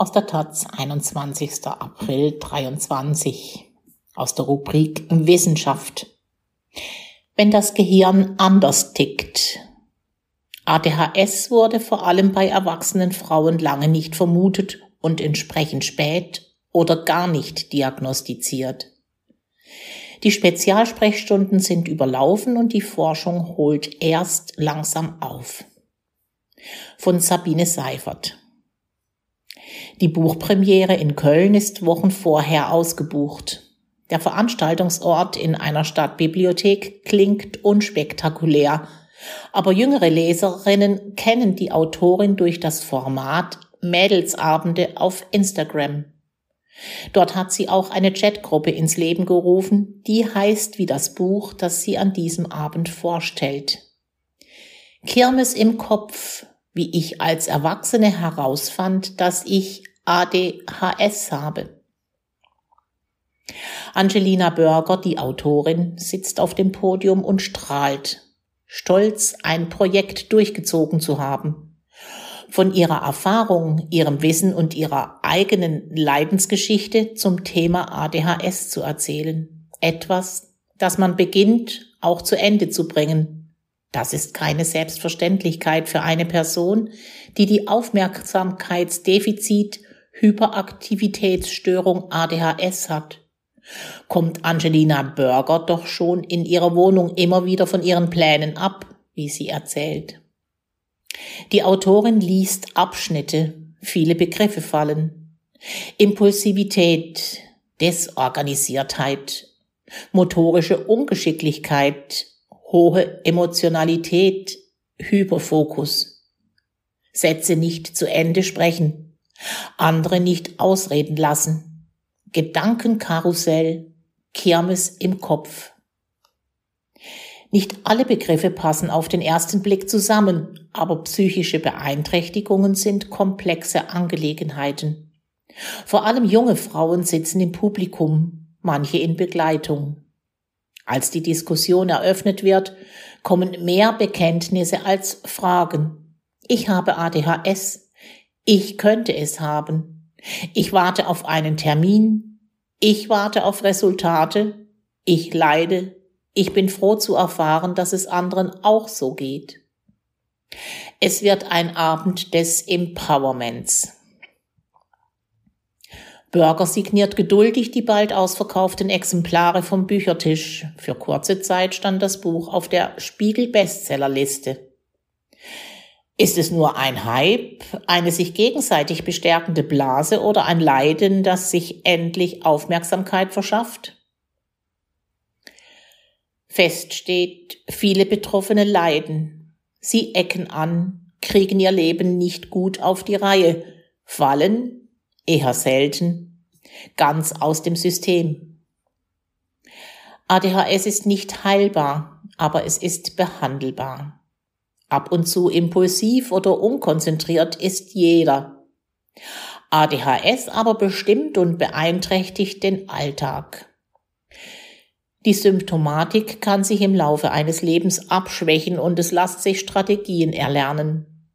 aus der Taz 21. April 23 aus der Rubrik Wissenschaft. Wenn das Gehirn anders tickt. ADHS wurde vor allem bei erwachsenen Frauen lange nicht vermutet und entsprechend spät oder gar nicht diagnostiziert. Die Spezialsprechstunden sind überlaufen und die Forschung holt erst langsam auf. Von Sabine Seifert. Die Buchpremiere in Köln ist Wochen vorher ausgebucht. Der Veranstaltungsort in einer Stadtbibliothek klingt unspektakulär, aber jüngere Leserinnen kennen die Autorin durch das Format Mädelsabende auf Instagram. Dort hat sie auch eine Chatgruppe ins Leben gerufen, die heißt wie das Buch, das sie an diesem Abend vorstellt. Kirmes im Kopf, wie ich als Erwachsene herausfand, dass ich ADHS habe. Angelina Börger, die Autorin, sitzt auf dem Podium und strahlt, stolz ein Projekt durchgezogen zu haben. Von ihrer Erfahrung, ihrem Wissen und ihrer eigenen Leidensgeschichte zum Thema ADHS zu erzählen. Etwas, das man beginnt, auch zu Ende zu bringen. Das ist keine Selbstverständlichkeit für eine Person, die die Aufmerksamkeitsdefizit Hyperaktivitätsstörung ADHS hat. Kommt Angelina Burger doch schon in ihrer Wohnung immer wieder von ihren Plänen ab, wie sie erzählt. Die Autorin liest Abschnitte, viele Begriffe fallen. Impulsivität, Desorganisiertheit, motorische Ungeschicklichkeit, hohe Emotionalität, Hyperfokus. Sätze nicht zu Ende sprechen, andere nicht ausreden lassen. Gedankenkarussell, Kirmes im Kopf. Nicht alle Begriffe passen auf den ersten Blick zusammen, aber psychische Beeinträchtigungen sind komplexe Angelegenheiten. Vor allem junge Frauen sitzen im Publikum, manche in Begleitung. Als die Diskussion eröffnet wird, kommen mehr Bekenntnisse als Fragen. Ich habe ADHS, ich könnte es haben. Ich warte auf einen Termin. Ich warte auf Resultate. Ich leide. Ich bin froh zu erfahren, dass es anderen auch so geht. Es wird ein Abend des Empowerments. Burger signiert geduldig die bald ausverkauften Exemplare vom Büchertisch. Für kurze Zeit stand das Buch auf der Spiegel Bestsellerliste. Ist es nur ein Hype, eine sich gegenseitig bestärkende Blase oder ein Leiden, das sich endlich Aufmerksamkeit verschafft? Fest steht, viele Betroffene leiden. Sie ecken an, kriegen ihr Leben nicht gut auf die Reihe, fallen, eher selten, ganz aus dem System. ADHS ist nicht heilbar, aber es ist behandelbar. Ab und zu impulsiv oder unkonzentriert ist jeder. ADHS aber bestimmt und beeinträchtigt den Alltag. Die Symptomatik kann sich im Laufe eines Lebens abschwächen und es lässt sich Strategien erlernen.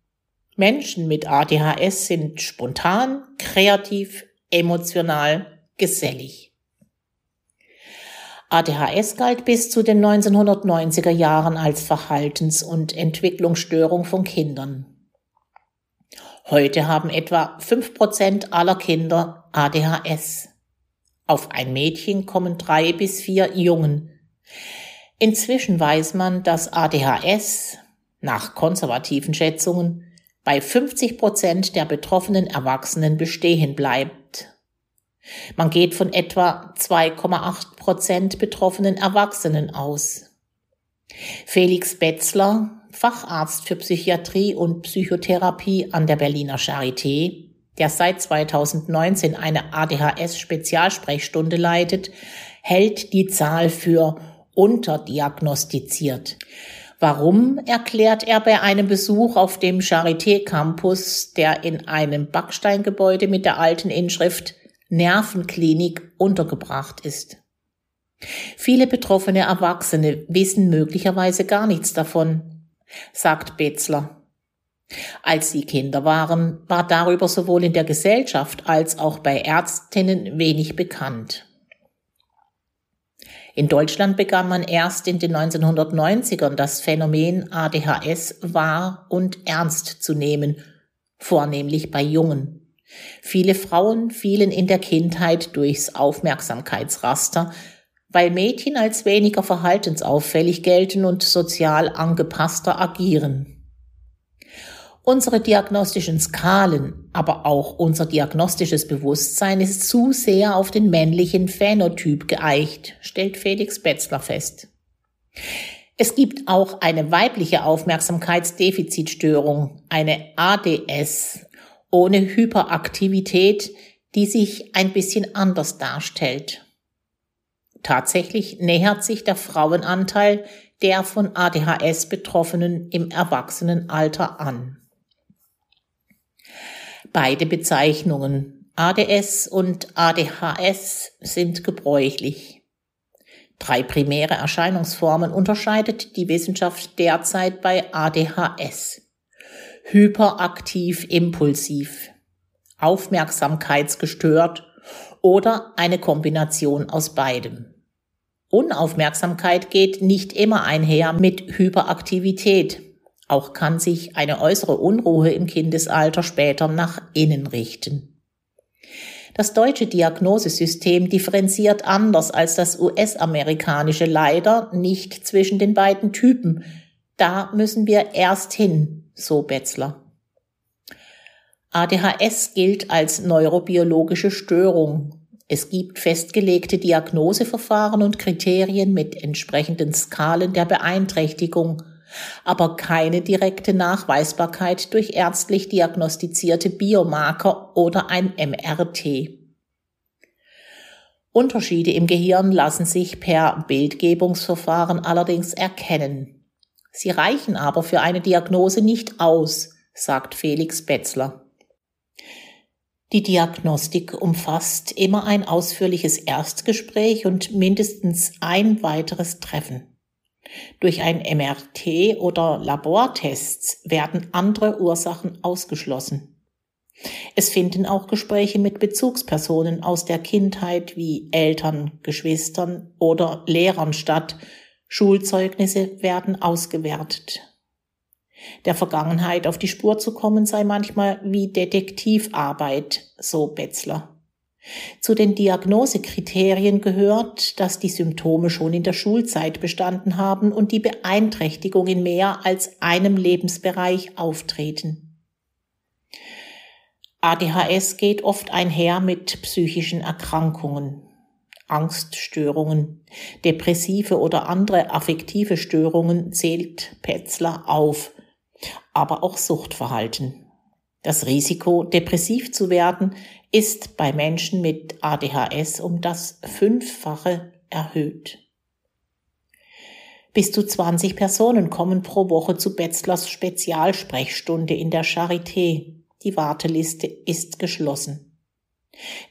Menschen mit ADHS sind spontan, kreativ, emotional, gesellig. ADHS galt bis zu den 1990er Jahren als Verhaltens- und Entwicklungsstörung von Kindern. Heute haben etwa fünf Prozent aller Kinder ADHS. Auf ein Mädchen kommen drei bis vier Jungen. Inzwischen weiß man, dass ADHS nach konservativen Schätzungen bei 50 Prozent der betroffenen Erwachsenen bestehen bleibt. Man geht von etwa 2,8 Prozent betroffenen Erwachsenen aus. Felix Betzler, Facharzt für Psychiatrie und Psychotherapie an der Berliner Charité, der seit 2019 eine ADHS-Spezialsprechstunde leitet, hält die Zahl für unterdiagnostiziert. Warum erklärt er bei einem Besuch auf dem Charité Campus, der in einem Backsteingebäude mit der alten Inschrift Nervenklinik untergebracht ist. Viele betroffene Erwachsene wissen möglicherweise gar nichts davon, sagt Betzler. Als sie Kinder waren, war darüber sowohl in der Gesellschaft als auch bei Ärztinnen wenig bekannt. In Deutschland begann man erst in den 1990ern das Phänomen ADHS wahr und ernst zu nehmen, vornehmlich bei Jungen. Viele Frauen fielen in der Kindheit durchs Aufmerksamkeitsraster, weil Mädchen als weniger verhaltensauffällig gelten und sozial angepasster agieren. Unsere diagnostischen Skalen, aber auch unser diagnostisches Bewusstsein ist zu sehr auf den männlichen Phänotyp geeicht, stellt Felix Betzler fest. Es gibt auch eine weibliche Aufmerksamkeitsdefizitstörung, eine ADS, ohne Hyperaktivität, die sich ein bisschen anders darstellt. Tatsächlich nähert sich der Frauenanteil der von ADHS Betroffenen im Erwachsenenalter an. Beide Bezeichnungen ADS und ADHS sind gebräuchlich. Drei primäre Erscheinungsformen unterscheidet die Wissenschaft derzeit bei ADHS. Hyperaktiv impulsiv, aufmerksamkeitsgestört oder eine Kombination aus beidem. Unaufmerksamkeit geht nicht immer einher mit Hyperaktivität, auch kann sich eine äußere Unruhe im Kindesalter später nach innen richten. Das deutsche Diagnosesystem differenziert anders als das US-amerikanische leider nicht zwischen den beiden Typen. Da müssen wir erst hin, so Betzler. ADHS gilt als neurobiologische Störung. Es gibt festgelegte Diagnoseverfahren und Kriterien mit entsprechenden Skalen der Beeinträchtigung – aber keine direkte Nachweisbarkeit durch ärztlich diagnostizierte Biomarker oder ein MRT. Unterschiede im Gehirn lassen sich per Bildgebungsverfahren allerdings erkennen. Sie reichen aber für eine Diagnose nicht aus, sagt Felix Betzler. Die Diagnostik umfasst immer ein ausführliches Erstgespräch und mindestens ein weiteres Treffen. Durch ein MRT oder Labortests werden andere Ursachen ausgeschlossen. Es finden auch Gespräche mit Bezugspersonen aus der Kindheit wie Eltern, Geschwistern oder Lehrern statt. Schulzeugnisse werden ausgewertet. Der Vergangenheit auf die Spur zu kommen sei manchmal wie Detektivarbeit, so Betzler. Zu den Diagnosekriterien gehört, dass die Symptome schon in der Schulzeit bestanden haben und die Beeinträchtigung in mehr als einem Lebensbereich auftreten. ADHS geht oft einher mit psychischen Erkrankungen, Angststörungen, depressive oder andere affektive Störungen zählt Petzler auf, aber auch Suchtverhalten. Das Risiko, depressiv zu werden, ist bei Menschen mit ADHS um das Fünffache erhöht. Bis zu 20 Personen kommen pro Woche zu Betzlers Spezialsprechstunde in der Charité. Die Warteliste ist geschlossen.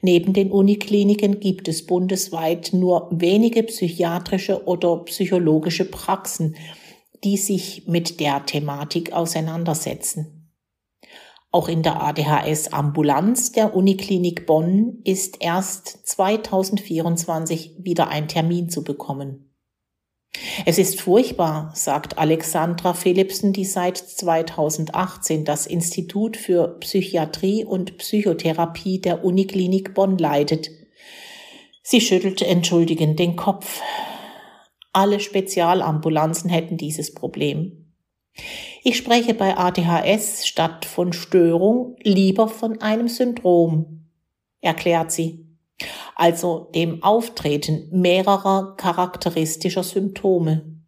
Neben den Unikliniken gibt es bundesweit nur wenige psychiatrische oder psychologische Praxen, die sich mit der Thematik auseinandersetzen. Auch in der ADHS-Ambulanz der Uniklinik Bonn ist erst 2024 wieder ein Termin zu bekommen. Es ist furchtbar, sagt Alexandra Philipsen, die seit 2018 das Institut für Psychiatrie und Psychotherapie der Uniklinik Bonn leitet. Sie schüttelt entschuldigend den Kopf. Alle Spezialambulanzen hätten dieses Problem. Ich spreche bei ADHS statt von Störung lieber von einem Syndrom, erklärt sie, also dem Auftreten mehrerer charakteristischer Symptome.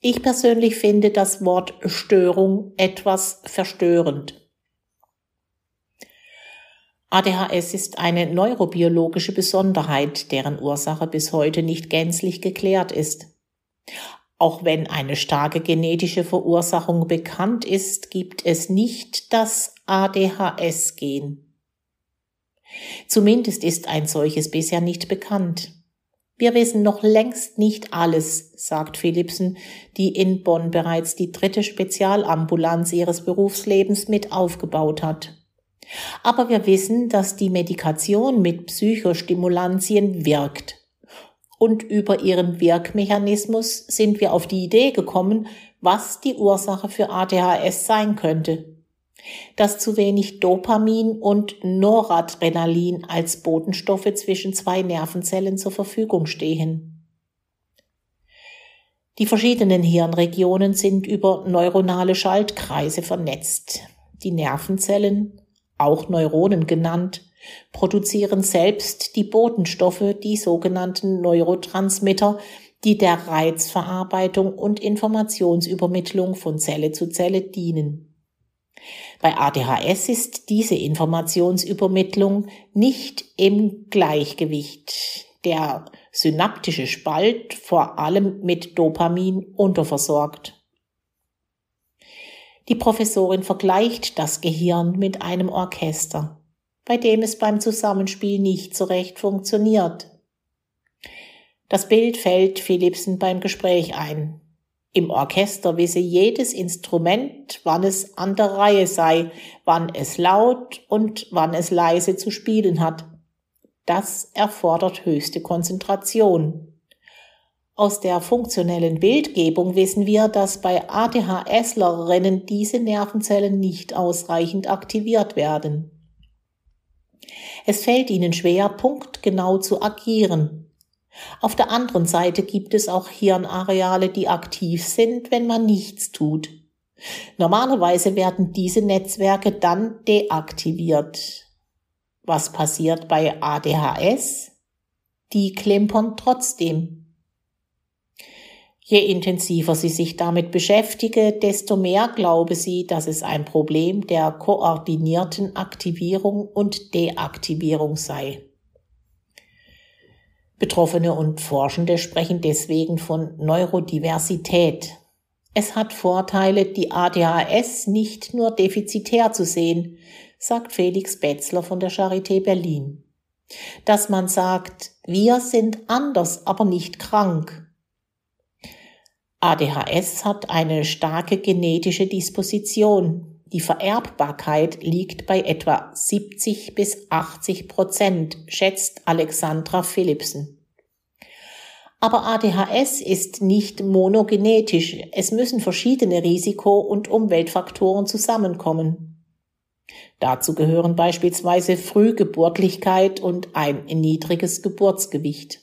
Ich persönlich finde das Wort Störung etwas verstörend. ADHS ist eine neurobiologische Besonderheit, deren Ursache bis heute nicht gänzlich geklärt ist. Auch wenn eine starke genetische Verursachung bekannt ist, gibt es nicht das ADHS-Gen. Zumindest ist ein solches bisher nicht bekannt. Wir wissen noch längst nicht alles, sagt Philipsen, die in Bonn bereits die dritte Spezialambulanz ihres Berufslebens mit aufgebaut hat. Aber wir wissen, dass die Medikation mit Psychostimulantien wirkt. Und über ihren Wirkmechanismus sind wir auf die Idee gekommen, was die Ursache für ADHS sein könnte dass zu wenig Dopamin und Noradrenalin als Botenstoffe zwischen zwei Nervenzellen zur Verfügung stehen. Die verschiedenen Hirnregionen sind über neuronale Schaltkreise vernetzt. Die Nervenzellen, auch Neuronen genannt, produzieren selbst die Botenstoffe, die sogenannten Neurotransmitter, die der Reizverarbeitung und Informationsübermittlung von Zelle zu Zelle dienen. Bei ADHS ist diese Informationsübermittlung nicht im Gleichgewicht. Der synaptische Spalt vor allem mit Dopamin unterversorgt. Die Professorin vergleicht das Gehirn mit einem Orchester, bei dem es beim Zusammenspiel nicht so recht funktioniert. Das Bild fällt Philipsen beim Gespräch ein. Im Orchester wisse jedes Instrument, wann es an der Reihe sei, wann es laut und wann es leise zu spielen hat. Das erfordert höchste Konzentration. Aus der funktionellen Bildgebung wissen wir, dass bei ADHSlerinnen diese Nervenzellen nicht ausreichend aktiviert werden. Es fällt ihnen schwer, punktgenau zu agieren. Auf der anderen Seite gibt es auch Hirnareale, die aktiv sind, wenn man nichts tut. Normalerweise werden diese Netzwerke dann deaktiviert. Was passiert bei ADHS? Die klimpern trotzdem. Je intensiver sie sich damit beschäftige, desto mehr glaube sie, dass es ein Problem der koordinierten Aktivierung und Deaktivierung sei. Betroffene und Forschende sprechen deswegen von Neurodiversität. Es hat Vorteile, die ADHS nicht nur defizitär zu sehen, sagt Felix Betzler von der Charité Berlin. Dass man sagt, wir sind anders, aber nicht krank. ADHS hat eine starke genetische Disposition. Die Vererbbarkeit liegt bei etwa 70 bis 80 Prozent, schätzt Alexandra Philipsen. Aber ADHS ist nicht monogenetisch. Es müssen verschiedene Risiko- und Umweltfaktoren zusammenkommen. Dazu gehören beispielsweise Frühgeburtlichkeit und ein niedriges Geburtsgewicht.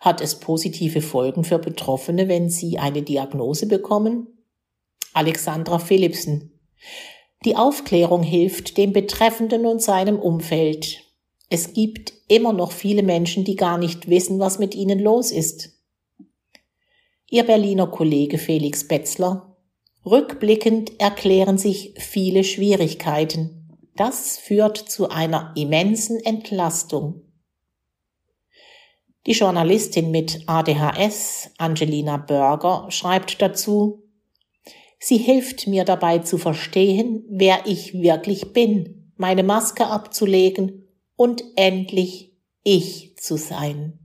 Hat es positive Folgen für Betroffene, wenn sie eine Diagnose bekommen? Alexandra Philipsen. Die Aufklärung hilft dem Betreffenden und seinem Umfeld. Es gibt immer noch viele Menschen, die gar nicht wissen, was mit ihnen los ist. Ihr Berliner Kollege Felix Betzler. Rückblickend erklären sich viele Schwierigkeiten. Das führt zu einer immensen Entlastung. Die Journalistin mit ADHS, Angelina Berger, schreibt dazu, Sie hilft mir dabei zu verstehen, wer ich wirklich bin, meine Maske abzulegen und endlich ich zu sein.